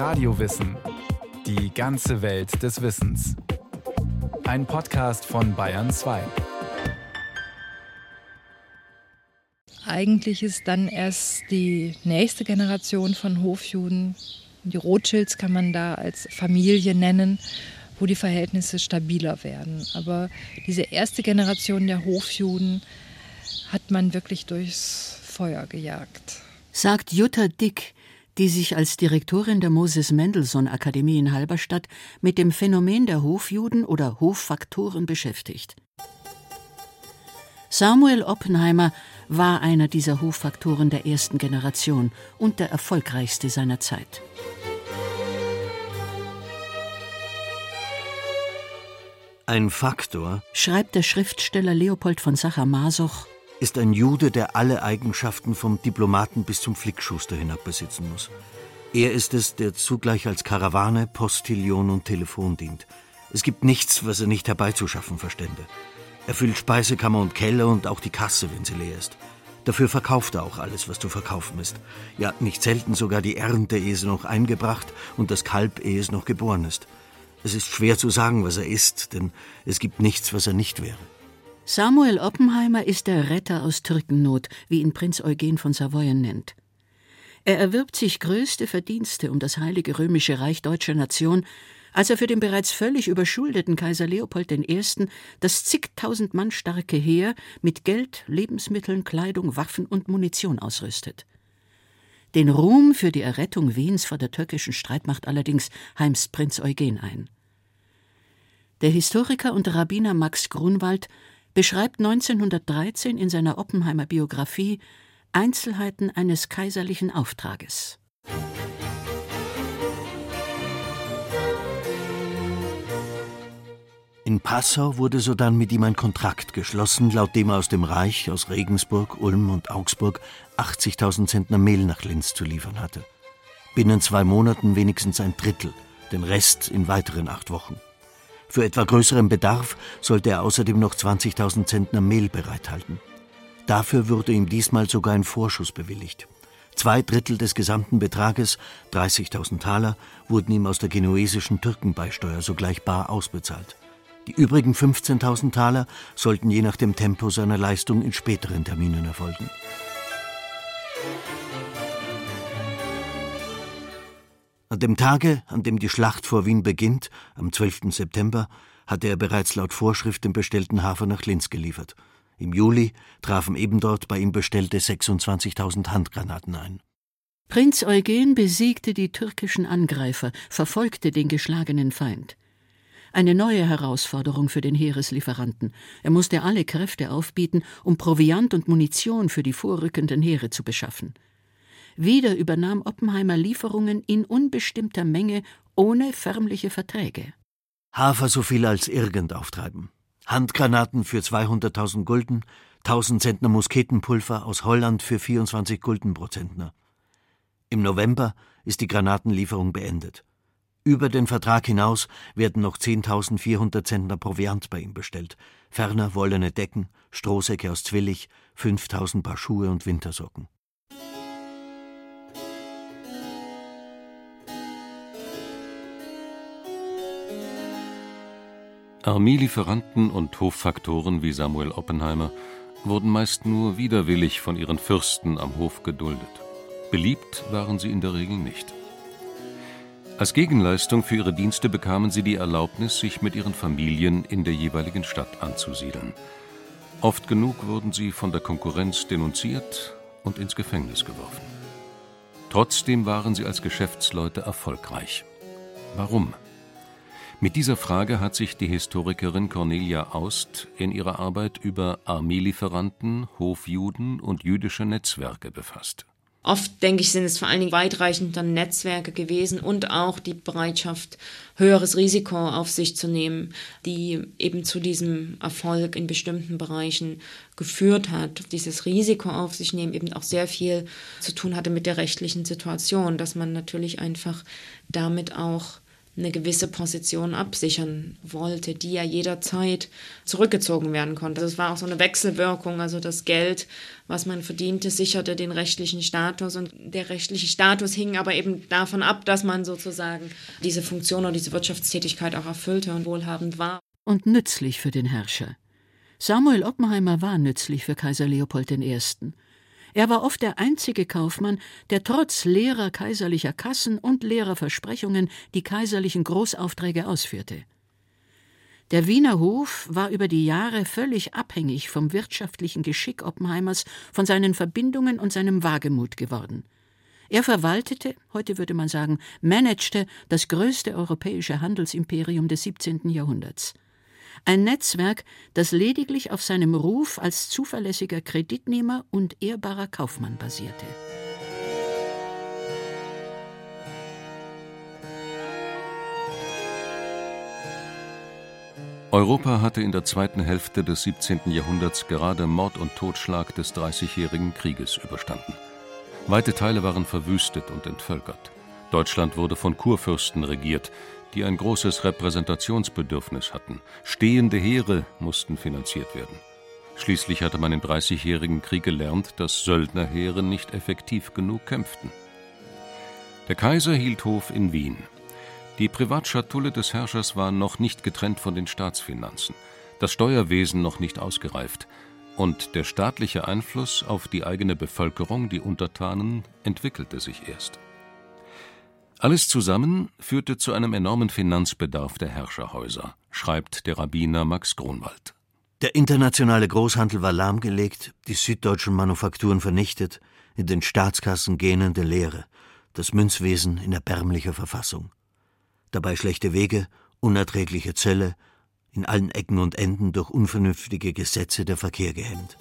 Radiowissen. Die ganze Welt des Wissens. Ein Podcast von Bayern 2. Eigentlich ist dann erst die nächste Generation von Hofjuden, die Rothschilds kann man da als Familie nennen, wo die Verhältnisse stabiler werden. Aber diese erste Generation der Hofjuden hat man wirklich durchs Feuer gejagt. Sagt Jutta Dick, die sich als Direktorin der Moses Mendelssohn Akademie in Halberstadt mit dem Phänomen der Hofjuden oder Hoffaktoren beschäftigt. Samuel Oppenheimer war einer dieser Hoffaktoren der ersten Generation und der erfolgreichste seiner Zeit. Ein Faktor, schreibt der Schriftsteller Leopold von Sacher-Masoch, ist ein Jude, der alle Eigenschaften vom Diplomaten bis zum Flickschuster hinab besitzen muss. Er ist es, der zugleich als Karawane, Postillon und Telefon dient. Es gibt nichts, was er nicht herbeizuschaffen verstände. Er füllt Speisekammer und Keller und auch die Kasse, wenn sie leer ist. Dafür verkauft er auch alles, was zu verkaufen ist. Ja, nicht selten sogar die Ernte, ehe sie noch eingebracht und das Kalb, ehe es noch geboren ist. Es ist schwer zu sagen, was er ist, denn es gibt nichts, was er nicht wäre. Samuel Oppenheimer ist der Retter aus Türkennot, wie ihn Prinz Eugen von Savoyen nennt. Er erwirbt sich größte Verdienste um das Heilige Römische Reich deutscher Nation, als er für den bereits völlig überschuldeten Kaiser Leopold I. das zigtausend Mann starke Heer mit Geld, Lebensmitteln, Kleidung, Waffen und Munition ausrüstet. Den Ruhm für die Errettung Wiens vor der türkischen Streitmacht allerdings heimst Prinz Eugen ein. Der Historiker und Rabbiner Max Grunwald beschreibt 1913 in seiner Oppenheimer Biografie Einzelheiten eines kaiserlichen Auftrages. In Passau wurde sodann mit ihm ein Kontrakt geschlossen, laut dem er aus dem Reich, aus Regensburg, Ulm und Augsburg 80.000 Zentner Mehl nach Linz zu liefern hatte. Binnen zwei Monaten wenigstens ein Drittel, den Rest in weiteren acht Wochen. Für etwa größeren Bedarf sollte er außerdem noch 20.000 Zentner Mehl bereithalten. Dafür wurde ihm diesmal sogar ein Vorschuss bewilligt. Zwei Drittel des gesamten Betrages, 30.000 Taler, wurden ihm aus der genuesischen Türkenbeisteuer sogleich bar ausbezahlt. Die übrigen 15.000 Taler sollten je nach dem Tempo seiner Leistung in späteren Terminen erfolgen. An dem Tage, an dem die Schlacht vor Wien beginnt, am 12. September, hatte er bereits laut Vorschrift den bestellten Hafer nach Linz geliefert. Im Juli trafen eben dort bei ihm bestellte 26.000 Handgranaten ein. Prinz Eugen besiegte die türkischen Angreifer, verfolgte den geschlagenen Feind. Eine neue Herausforderung für den Heereslieferanten. Er musste alle Kräfte aufbieten, um Proviant und Munition für die vorrückenden Heere zu beschaffen. Wieder übernahm Oppenheimer Lieferungen in unbestimmter Menge ohne förmliche Verträge. Hafer so viel als irgend auftreiben. Handgranaten für 200.000 Gulden, 1000 Zentner Musketenpulver aus Holland für 24 Gulden pro Zentner. Im November ist die Granatenlieferung beendet. Über den Vertrag hinaus werden noch 10.400 Zentner Proviant bei ihm bestellt, ferner wollene Decken, Strohsäcke aus Zwillig, 5.000 Paar Schuhe und Wintersocken. Armeelieferanten und Hoffaktoren wie Samuel Oppenheimer wurden meist nur widerwillig von ihren Fürsten am Hof geduldet. Beliebt waren sie in der Regel nicht. Als Gegenleistung für ihre Dienste bekamen sie die Erlaubnis, sich mit ihren Familien in der jeweiligen Stadt anzusiedeln. Oft genug wurden sie von der Konkurrenz denunziert und ins Gefängnis geworfen. Trotzdem waren sie als Geschäftsleute erfolgreich. Warum? Mit dieser Frage hat sich die Historikerin Cornelia Aust in ihrer Arbeit über Armeelieferanten, Hofjuden und jüdische Netzwerke befasst. Oft, denke ich, sind es vor allen Dingen weitreichende Netzwerke gewesen und auch die Bereitschaft, höheres Risiko auf sich zu nehmen, die eben zu diesem Erfolg in bestimmten Bereichen geführt hat. Dieses Risiko auf sich nehmen eben auch sehr viel zu tun hatte mit der rechtlichen Situation, dass man natürlich einfach damit auch eine gewisse Position absichern wollte, die ja jederzeit zurückgezogen werden konnte. Also es war auch so eine Wechselwirkung, also das Geld, was man verdiente, sicherte den rechtlichen Status und der rechtliche Status hing aber eben davon ab, dass man sozusagen diese Funktion oder diese Wirtschaftstätigkeit auch erfüllte und wohlhabend war. Und nützlich für den Herrscher. Samuel Oppenheimer war nützlich für Kaiser Leopold I. Er war oft der einzige Kaufmann, der trotz leerer kaiserlicher Kassen und leerer Versprechungen die kaiserlichen Großaufträge ausführte. Der Wiener Hof war über die Jahre völlig abhängig vom wirtschaftlichen Geschick Oppenheimers, von seinen Verbindungen und seinem Wagemut geworden. Er verwaltete, heute würde man sagen, managte das größte europäische Handelsimperium des 17. Jahrhunderts. Ein Netzwerk, das lediglich auf seinem Ruf als zuverlässiger Kreditnehmer und ehrbarer Kaufmann basierte. Europa hatte in der zweiten Hälfte des 17. Jahrhunderts gerade Mord und Totschlag des Dreißigjährigen Krieges überstanden. Weite Teile waren verwüstet und entvölkert. Deutschland wurde von Kurfürsten regiert, die ein großes Repräsentationsbedürfnis hatten. Stehende Heere mussten finanziert werden. Schließlich hatte man im Dreißigjährigen Krieg gelernt, dass Söldnerheere nicht effektiv genug kämpften. Der Kaiser hielt Hof in Wien. Die Privatschatulle des Herrschers war noch nicht getrennt von den Staatsfinanzen, das Steuerwesen noch nicht ausgereift, und der staatliche Einfluss auf die eigene Bevölkerung, die Untertanen, entwickelte sich erst. Alles zusammen führte zu einem enormen Finanzbedarf der Herrscherhäuser, schreibt der Rabbiner Max Gronwald. Der internationale Großhandel war lahmgelegt, die süddeutschen Manufakturen vernichtet, in den Staatskassen gähnende Leere, das Münzwesen in erbärmlicher Verfassung. Dabei schlechte Wege, unerträgliche Zölle, in allen Ecken und Enden durch unvernünftige Gesetze der Verkehr gehemmt.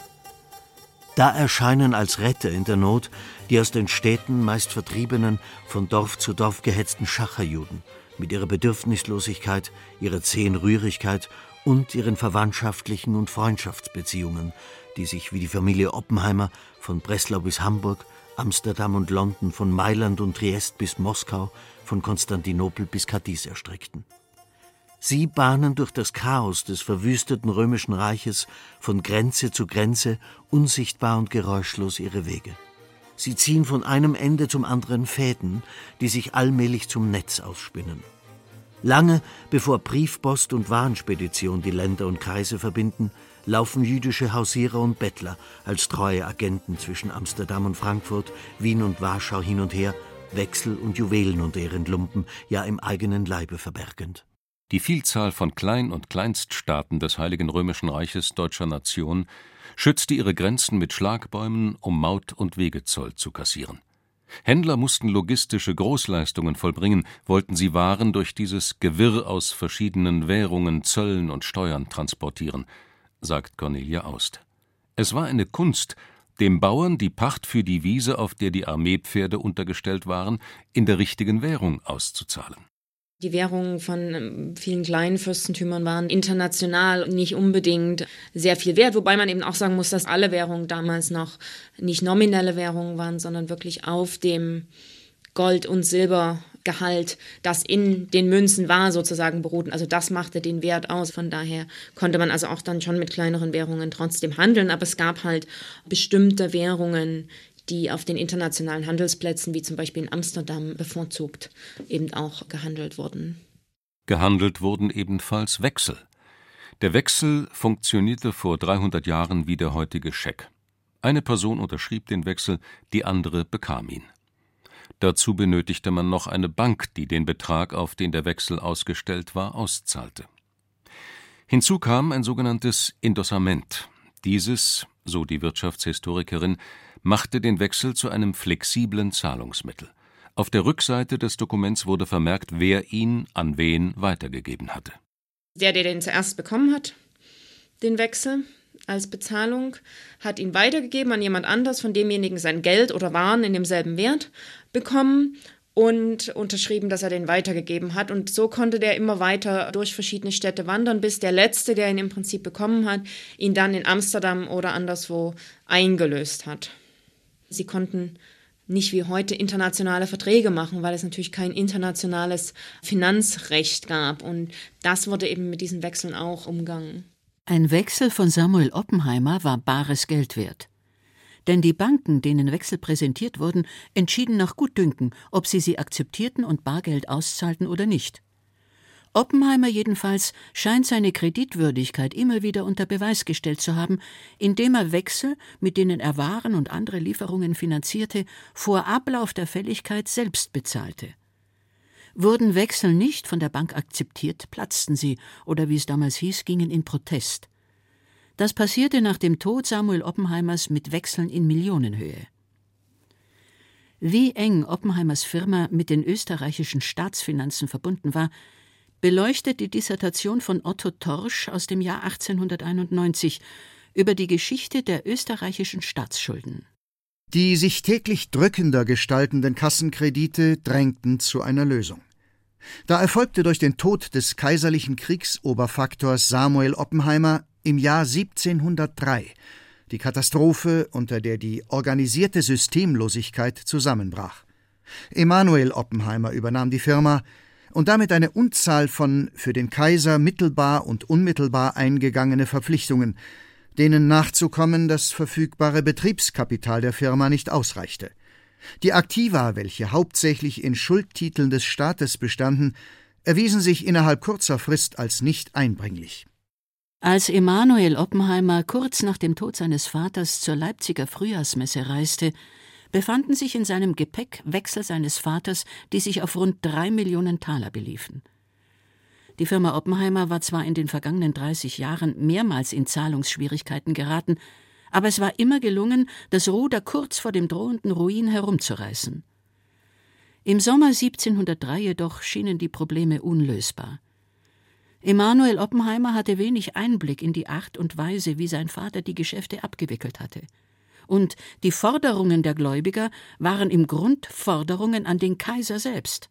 Da erscheinen als Retter in der Not die aus den Städten meist vertriebenen, von Dorf zu Dorf gehetzten Schacherjuden mit ihrer Bedürfnislosigkeit, ihrer zähen Rührigkeit und ihren verwandtschaftlichen und Freundschaftsbeziehungen, die sich wie die Familie Oppenheimer von Breslau bis Hamburg, Amsterdam und London, von Mailand und Triest bis Moskau, von Konstantinopel bis Cadiz erstreckten. Sie bahnen durch das Chaos des verwüsteten römischen Reiches von Grenze zu Grenze unsichtbar und geräuschlos ihre Wege. Sie ziehen von einem Ende zum anderen Fäden, die sich allmählich zum Netz ausspinnen. Lange bevor Briefpost und Warenspedition die Länder und Kreise verbinden, laufen jüdische Hausierer und Bettler als treue Agenten zwischen Amsterdam und Frankfurt, Wien und Warschau hin und her, Wechsel und Juwelen unter ihren Lumpen, ja im eigenen Leibe verbergend. Die Vielzahl von Klein- und Kleinststaaten des Heiligen Römischen Reiches Deutscher Nation schützte ihre Grenzen mit Schlagbäumen, um Maut und Wegezoll zu kassieren. Händler mussten logistische Großleistungen vollbringen, wollten sie Waren durch dieses Gewirr aus verschiedenen Währungen, Zöllen und Steuern transportieren, sagt Cornelia Aust. Es war eine Kunst, dem Bauern die Pacht für die Wiese, auf der die Armeepferde untergestellt waren, in der richtigen Währung auszuzahlen. Die Währungen von ähm, vielen kleinen Fürstentümern waren international nicht unbedingt sehr viel wert, wobei man eben auch sagen muss, dass alle Währungen damals noch nicht nominelle Währungen waren, sondern wirklich auf dem Gold- und Silbergehalt, das in den Münzen war, sozusagen beruhten. Also das machte den Wert aus. Von daher konnte man also auch dann schon mit kleineren Währungen trotzdem handeln. Aber es gab halt bestimmte Währungen, die auf den internationalen Handelsplätzen, wie zum Beispiel in Amsterdam, bevorzugt eben auch gehandelt wurden. Gehandelt wurden ebenfalls Wechsel. Der Wechsel funktionierte vor 300 Jahren wie der heutige Scheck. Eine Person unterschrieb den Wechsel, die andere bekam ihn. Dazu benötigte man noch eine Bank, die den Betrag, auf den der Wechsel ausgestellt war, auszahlte. Hinzu kam ein sogenanntes Indossament. Dieses, so die Wirtschaftshistorikerin, machte den Wechsel zu einem flexiblen Zahlungsmittel. Auf der Rückseite des Dokuments wurde vermerkt, wer ihn an wen weitergegeben hatte. Der, der den zuerst bekommen hat, den Wechsel als Bezahlung, hat ihn weitergegeben an jemand anders, von demjenigen sein Geld oder Waren in demselben Wert bekommen und unterschrieben, dass er den weitergegeben hat. Und so konnte der immer weiter durch verschiedene Städte wandern, bis der Letzte, der ihn im Prinzip bekommen hat, ihn dann in Amsterdam oder anderswo eingelöst hat. Sie konnten nicht wie heute internationale Verträge machen, weil es natürlich kein internationales Finanzrecht gab. Und das wurde eben mit diesen Wechseln auch umgangen. Ein Wechsel von Samuel Oppenheimer war bares Geld wert. Denn die Banken, denen Wechsel präsentiert wurden, entschieden nach Gutdünken, ob sie sie akzeptierten und Bargeld auszahlten oder nicht. Oppenheimer jedenfalls scheint seine Kreditwürdigkeit immer wieder unter Beweis gestellt zu haben, indem er Wechsel, mit denen er Waren und andere Lieferungen finanzierte, vor Ablauf der Fälligkeit selbst bezahlte. Wurden Wechsel nicht von der Bank akzeptiert, platzten sie oder wie es damals hieß, gingen in Protest. Das passierte nach dem Tod Samuel Oppenheimers mit Wechseln in Millionenhöhe. Wie eng Oppenheimers Firma mit den österreichischen Staatsfinanzen verbunden war, beleuchtet die Dissertation von Otto Torsch aus dem Jahr 1891 über die Geschichte der österreichischen Staatsschulden. Die sich täglich drückender gestaltenden Kassenkredite drängten zu einer Lösung. Da erfolgte durch den Tod des kaiserlichen Kriegsoberfaktors Samuel Oppenheimer im Jahr 1703 die Katastrophe, unter der die organisierte Systemlosigkeit zusammenbrach. Emanuel Oppenheimer übernahm die Firma, und damit eine Unzahl von für den Kaiser mittelbar und unmittelbar eingegangene Verpflichtungen, denen nachzukommen das verfügbare Betriebskapital der Firma nicht ausreichte. Die Aktiva, welche hauptsächlich in Schuldtiteln des Staates bestanden, erwiesen sich innerhalb kurzer Frist als nicht einbringlich. Als Emanuel Oppenheimer kurz nach dem Tod seines Vaters zur Leipziger Frühjahrsmesse reiste, befanden sich in seinem Gepäck Wechsel seines Vaters, die sich auf rund drei Millionen Taler beliefen. Die Firma Oppenheimer war zwar in den vergangenen 30 Jahren mehrmals in Zahlungsschwierigkeiten geraten, aber es war immer gelungen, das Ruder kurz vor dem drohenden Ruin herumzureißen. Im Sommer 1703 jedoch schienen die Probleme unlösbar. Emanuel Oppenheimer hatte wenig Einblick in die Art und Weise, wie sein Vater die Geschäfte abgewickelt hatte und die Forderungen der Gläubiger waren im Grund Forderungen an den Kaiser selbst.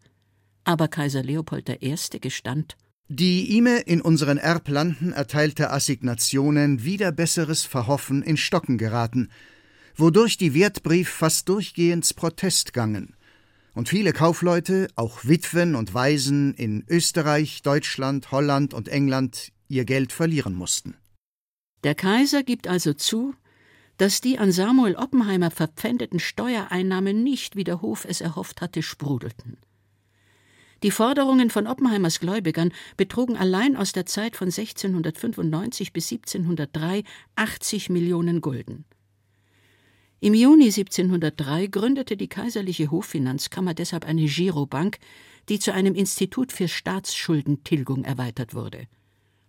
Aber Kaiser Leopold I. gestand die ihm in unseren Erblanden erteilte Assignationen wieder besseres Verhoffen in Stocken geraten, wodurch die Wertbrief fast durchgehends Protest gangen und viele Kaufleute, auch Witwen und Waisen in Österreich, Deutschland, Holland und England ihr Geld verlieren mussten. Der Kaiser gibt also zu, dass die an Samuel Oppenheimer verpfändeten Steuereinnahmen nicht, wie der Hof es erhofft hatte, sprudelten. Die Forderungen von Oppenheimers Gläubigern betrugen allein aus der Zeit von 1695 bis 1703 80 Millionen Gulden. Im Juni 1703 gründete die kaiserliche Hoffinanzkammer deshalb eine Girobank, die zu einem Institut für Staatsschuldentilgung erweitert wurde.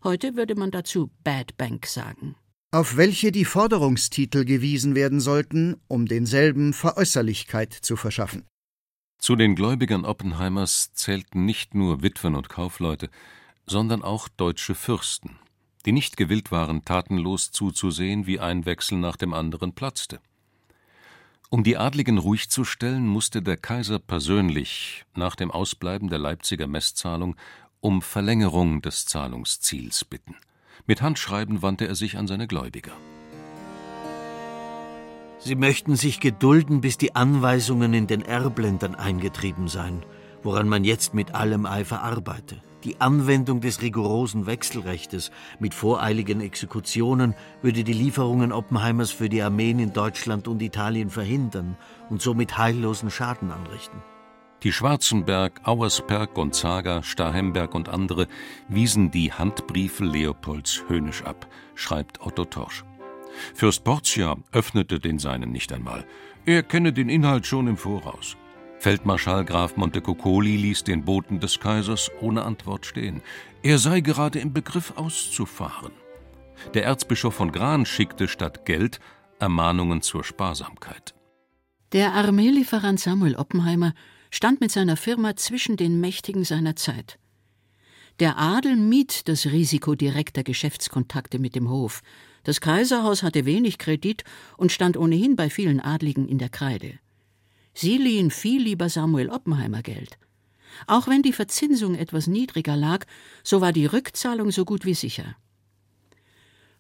Heute würde man dazu Bad Bank sagen auf welche die Forderungstitel gewiesen werden sollten, um denselben Veräußerlichkeit zu verschaffen. Zu den Gläubigern Oppenheimers zählten nicht nur Witwen und Kaufleute, sondern auch deutsche Fürsten, die nicht gewillt waren, tatenlos zuzusehen, wie ein Wechsel nach dem anderen platzte. Um die Adligen ruhig zu stellen, musste der Kaiser persönlich nach dem Ausbleiben der Leipziger Messzahlung um Verlängerung des Zahlungsziels bitten. Mit Handschreiben wandte er sich an seine Gläubiger. Sie möchten sich gedulden, bis die Anweisungen in den Erbländern eingetrieben seien, woran man jetzt mit allem Eifer arbeite. Die Anwendung des rigorosen Wechselrechtes mit voreiligen Exekutionen würde die Lieferungen Oppenheimers für die Armeen in Deutschland und Italien verhindern und somit heillosen Schaden anrichten. Die Schwarzenberg, Auersperg, Gonzaga, Stahemberg und andere wiesen die Handbriefe Leopolds höhnisch ab, schreibt Otto Torsch. Fürst Portia öffnete den seinen nicht einmal. Er kenne den Inhalt schon im Voraus. Feldmarschall Graf Montecuccoli ließ den Boten des Kaisers ohne Antwort stehen. Er sei gerade im Begriff auszufahren. Der Erzbischof von Gran schickte statt Geld Ermahnungen zur Sparsamkeit. Der Armeelieferant Samuel Oppenheimer stand mit seiner Firma zwischen den Mächtigen seiner Zeit. Der Adel mied das Risiko direkter Geschäftskontakte mit dem Hof. Das Kaiserhaus hatte wenig Kredit und stand ohnehin bei vielen Adligen in der Kreide. Sie liehen viel lieber Samuel Oppenheimer Geld. Auch wenn die Verzinsung etwas niedriger lag, so war die Rückzahlung so gut wie sicher.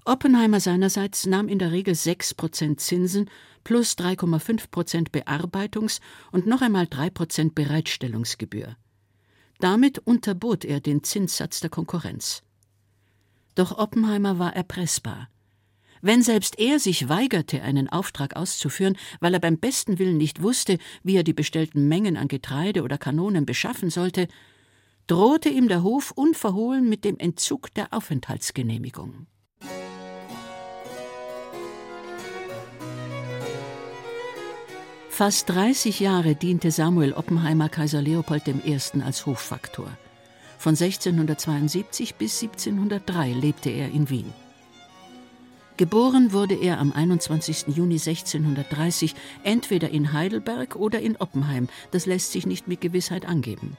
Oppenheimer seinerseits nahm in der Regel sechs Prozent Zinsen, plus 3,5 Prozent Bearbeitungs- und noch einmal 3 Prozent Bereitstellungsgebühr. Damit unterbot er den Zinssatz der Konkurrenz. Doch Oppenheimer war erpressbar. Wenn selbst er sich weigerte, einen Auftrag auszuführen, weil er beim besten Willen nicht wusste, wie er die bestellten Mengen an Getreide oder Kanonen beschaffen sollte, drohte ihm der Hof unverhohlen mit dem Entzug der Aufenthaltsgenehmigung. Fast 30 Jahre diente Samuel Oppenheimer Kaiser Leopold I. als Hoffaktor. Von 1672 bis 1703 lebte er in Wien. Geboren wurde er am 21. Juni 1630 entweder in Heidelberg oder in Oppenheim, das lässt sich nicht mit Gewissheit angeben.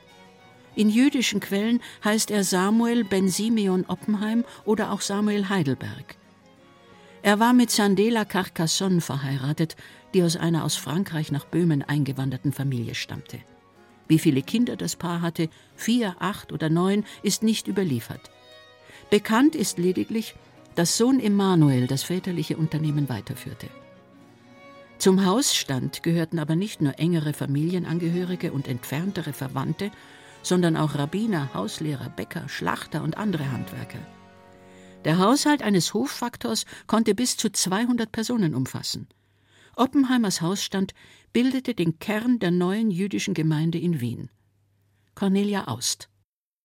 In jüdischen Quellen heißt er Samuel ben Simeon Oppenheim oder auch Samuel Heidelberg. Er war mit Sandela Carcassonne verheiratet, die aus einer aus Frankreich nach Böhmen eingewanderten Familie stammte. Wie viele Kinder das Paar hatte, vier, acht oder neun, ist nicht überliefert. Bekannt ist lediglich, dass Sohn Emanuel das väterliche Unternehmen weiterführte. Zum Hausstand gehörten aber nicht nur engere Familienangehörige und entferntere Verwandte, sondern auch Rabbiner, Hauslehrer, Bäcker, Schlachter und andere Handwerker. Der Haushalt eines Hoffaktors konnte bis zu 200 Personen umfassen. Oppenheimers Hausstand bildete den Kern der neuen jüdischen Gemeinde in Wien. Cornelia Aust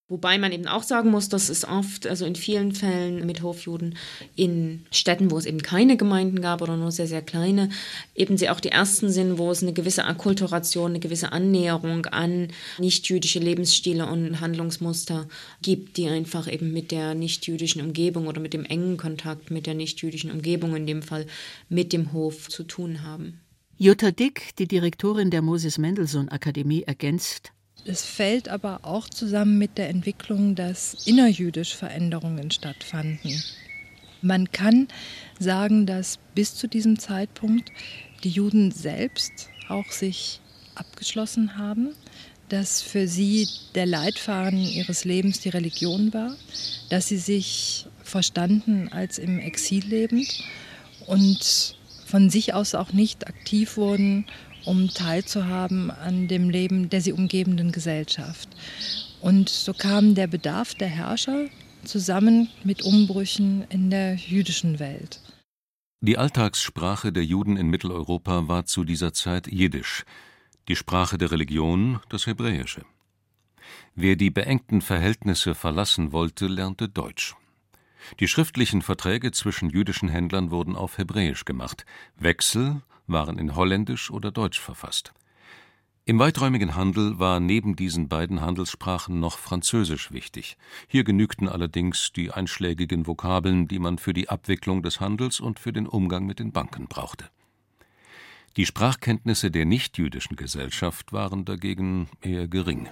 Wobei man eben auch sagen muss, dass es oft, also in vielen Fällen mit Hofjuden in Städten, wo es eben keine Gemeinden gab oder nur sehr, sehr kleine, eben sie auch die ersten sind, wo es eine gewisse Akkulturation, eine gewisse Annäherung an nichtjüdische Lebensstile und Handlungsmuster gibt, die einfach eben mit der nichtjüdischen Umgebung oder mit dem engen Kontakt mit der nichtjüdischen Umgebung, in dem Fall mit dem Hof, zu tun haben. Jutta Dick, die Direktorin der Moses Mendelssohn Akademie, ergänzt, es fällt aber auch zusammen mit der Entwicklung, dass innerjüdisch Veränderungen stattfanden. Man kann sagen, dass bis zu diesem Zeitpunkt die Juden selbst auch sich abgeschlossen haben, dass für sie der Leitfaden ihres Lebens die Religion war, dass sie sich verstanden als im Exil lebend und von sich aus auch nicht aktiv wurden, um teilzuhaben an dem Leben der sie umgebenden Gesellschaft. Und so kam der Bedarf der Herrscher zusammen mit Umbrüchen in der jüdischen Welt. Die Alltagssprache der Juden in Mitteleuropa war zu dieser Zeit Jiddisch, die Sprache der Religion das Hebräische. Wer die beengten Verhältnisse verlassen wollte, lernte Deutsch. Die schriftlichen Verträge zwischen jüdischen Händlern wurden auf Hebräisch gemacht, Wechsel waren in Holländisch oder Deutsch verfasst. Im weiträumigen Handel war neben diesen beiden Handelssprachen noch Französisch wichtig. Hier genügten allerdings die einschlägigen Vokabeln, die man für die Abwicklung des Handels und für den Umgang mit den Banken brauchte. Die Sprachkenntnisse der nichtjüdischen Gesellschaft waren dagegen eher gering.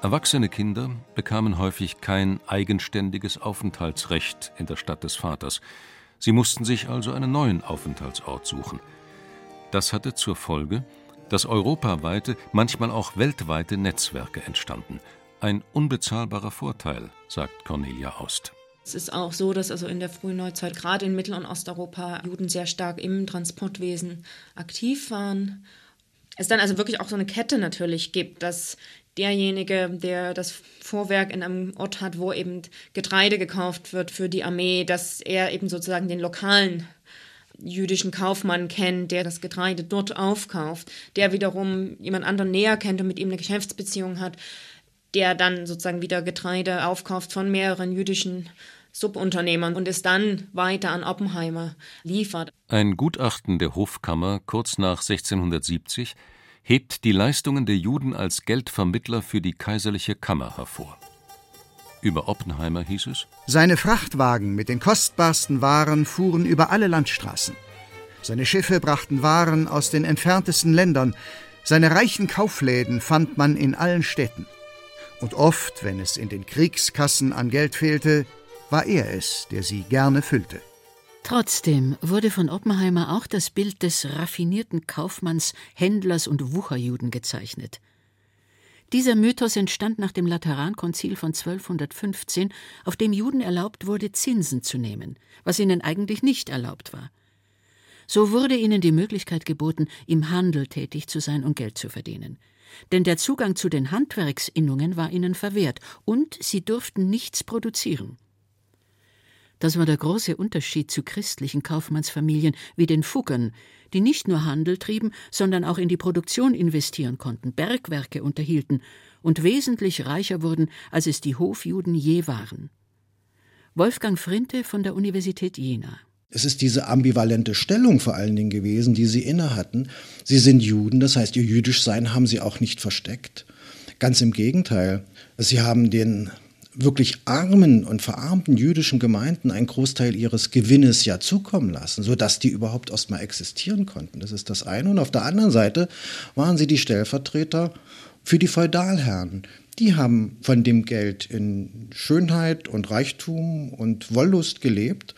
Erwachsene Kinder bekamen häufig kein eigenständiges Aufenthaltsrecht in der Stadt des Vaters. Sie mussten sich also einen neuen Aufenthaltsort suchen. Das hatte zur Folge, dass europaweite, manchmal auch weltweite Netzwerke entstanden. Ein unbezahlbarer Vorteil, sagt Cornelia Aust. Es ist auch so, dass also in der frühen Neuzeit gerade in Mittel- und Osteuropa Juden sehr stark im Transportwesen aktiv waren. Es dann also wirklich auch so eine Kette natürlich gibt, dass derjenige, der das Vorwerk in einem Ort hat, wo eben Getreide gekauft wird für die Armee, dass er eben sozusagen den lokalen jüdischen Kaufmann kennt, der das Getreide dort aufkauft, der wiederum jemand anderen näher kennt und mit ihm eine Geschäftsbeziehung hat, der dann sozusagen wieder Getreide aufkauft von mehreren jüdischen Subunternehmern und es dann weiter an Oppenheimer liefert. Ein Gutachten der Hofkammer kurz nach 1670 hebt die Leistungen der Juden als Geldvermittler für die kaiserliche Kammer hervor. Über Oppenheimer hieß es: Seine Frachtwagen mit den kostbarsten Waren fuhren über alle Landstraßen. Seine Schiffe brachten Waren aus den entferntesten Ländern. Seine reichen Kaufläden fand man in allen Städten. Und oft, wenn es in den Kriegskassen an Geld fehlte, war er es, der sie gerne füllte. Trotzdem wurde von Oppenheimer auch das Bild des raffinierten Kaufmanns, Händlers und Wucherjuden gezeichnet. Dieser Mythos entstand nach dem Laterankonzil von 1215, auf dem Juden erlaubt wurde, Zinsen zu nehmen, was ihnen eigentlich nicht erlaubt war. So wurde ihnen die Möglichkeit geboten, im Handel tätig zu sein und Geld zu verdienen. Denn der Zugang zu den Handwerksinnungen war ihnen verwehrt, und sie durften nichts produzieren. Das war der große Unterschied zu christlichen Kaufmannsfamilien wie den Fuggern, die nicht nur Handel trieben, sondern auch in die Produktion investieren konnten, Bergwerke unterhielten und wesentlich reicher wurden, als es die Hofjuden je waren. Wolfgang Frinte von der Universität Jena. Es ist diese ambivalente Stellung vor allen Dingen gewesen, die sie inne hatten. Sie sind Juden, das heißt, ihr Jüdischsein haben sie auch nicht versteckt. Ganz im Gegenteil. Sie haben den wirklich armen und verarmten jüdischen Gemeinden einen Großteil ihres Gewinnes ja zukommen lassen, sodass die überhaupt erst mal existieren konnten. Das ist das eine. Und auf der anderen Seite waren sie die Stellvertreter für die Feudalherren. Die haben von dem Geld in Schönheit und Reichtum und Wollust gelebt.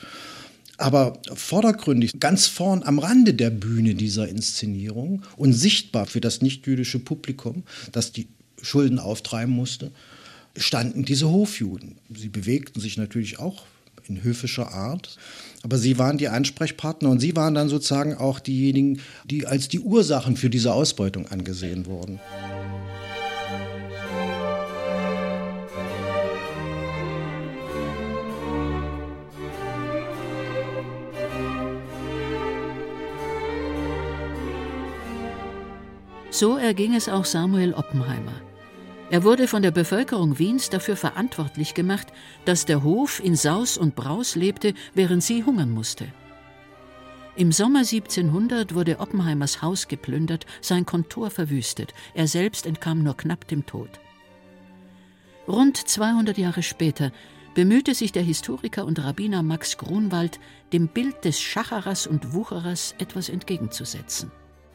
Aber vordergründig, ganz vorn am Rande der Bühne dieser Inszenierung und sichtbar für das nichtjüdische Publikum, das die Schulden auftreiben musste, standen diese Hofjuden. Sie bewegten sich natürlich auch in höfischer Art, aber sie waren die Ansprechpartner und sie waren dann sozusagen auch diejenigen, die als die Ursachen für diese Ausbeutung angesehen wurden. So erging es auch Samuel Oppenheimer. Er wurde von der Bevölkerung Wiens dafür verantwortlich gemacht, dass der Hof in Saus und Braus lebte, während sie hungern musste. Im Sommer 1700 wurde Oppenheimers Haus geplündert, sein Kontor verwüstet, er selbst entkam nur knapp dem Tod. Rund 200 Jahre später bemühte sich der Historiker und Rabbiner Max Grunwald, dem Bild des Schacherers und Wucherers etwas entgegenzusetzen.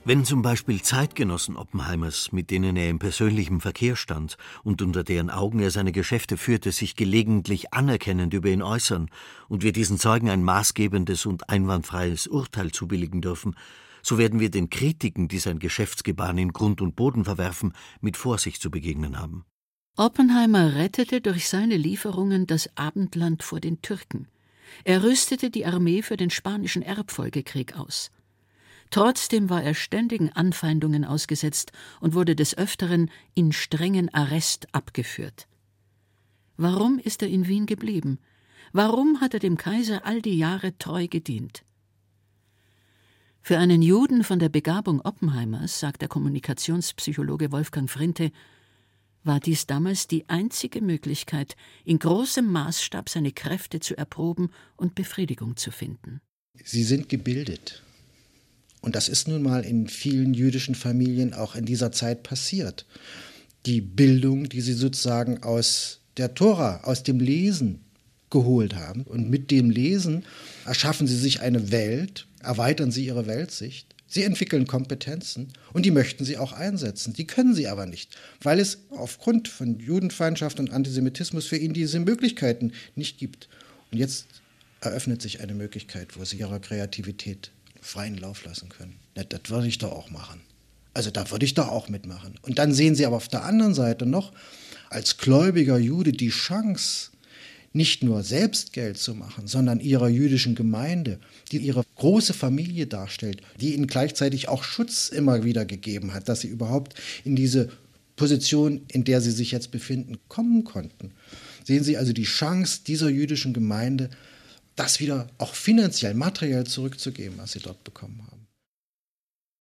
Wenn zum Beispiel Zeitgenossen Oppenheimers, mit denen er im persönlichen Verkehr stand und unter deren Augen er seine Geschäfte führte, sich gelegentlich anerkennend über ihn äußern und wir diesen Zeugen ein maßgebendes und einwandfreies Urteil zubilligen dürfen, so werden wir den Kritiken, die sein Geschäftsgebaren in Grund und Boden verwerfen, mit Vorsicht zu begegnen haben. Oppenheimer rettete durch seine Lieferungen das Abendland vor den Türken. Er rüstete die Armee für den spanischen Erbfolgekrieg aus. Trotzdem war er ständigen Anfeindungen ausgesetzt und wurde des Öfteren in strengen Arrest abgeführt. Warum ist er in Wien geblieben? Warum hat er dem Kaiser all die Jahre treu gedient? Für einen Juden von der Begabung Oppenheimers, sagt der Kommunikationspsychologe Wolfgang Frinte, war dies damals die einzige Möglichkeit, in großem Maßstab seine Kräfte zu erproben und Befriedigung zu finden. Sie sind gebildet. Und das ist nun mal in vielen jüdischen Familien auch in dieser Zeit passiert. Die Bildung, die sie sozusagen aus der Tora, aus dem Lesen geholt haben. Und mit dem Lesen erschaffen sie sich eine Welt, erweitern sie ihre Weltsicht. Sie entwickeln Kompetenzen und die möchten sie auch einsetzen. Die können sie aber nicht, weil es aufgrund von Judenfeindschaft und Antisemitismus für ihn diese Möglichkeiten nicht gibt. Und jetzt eröffnet sich eine Möglichkeit, wo sie ihrer Kreativität freien Lauf lassen können. Das, das würde ich doch auch machen. Also da würde ich doch auch mitmachen. Und dann sehen Sie aber auf der anderen Seite noch als gläubiger Jude die Chance, nicht nur selbst Geld zu machen, sondern ihrer jüdischen Gemeinde, die ihre große Familie darstellt, die ihnen gleichzeitig auch Schutz immer wieder gegeben hat, dass sie überhaupt in diese Position, in der sie sich jetzt befinden, kommen konnten. Sehen Sie also die Chance dieser jüdischen Gemeinde, das wieder auch finanziell, materiell zurückzugeben, was sie dort bekommen haben.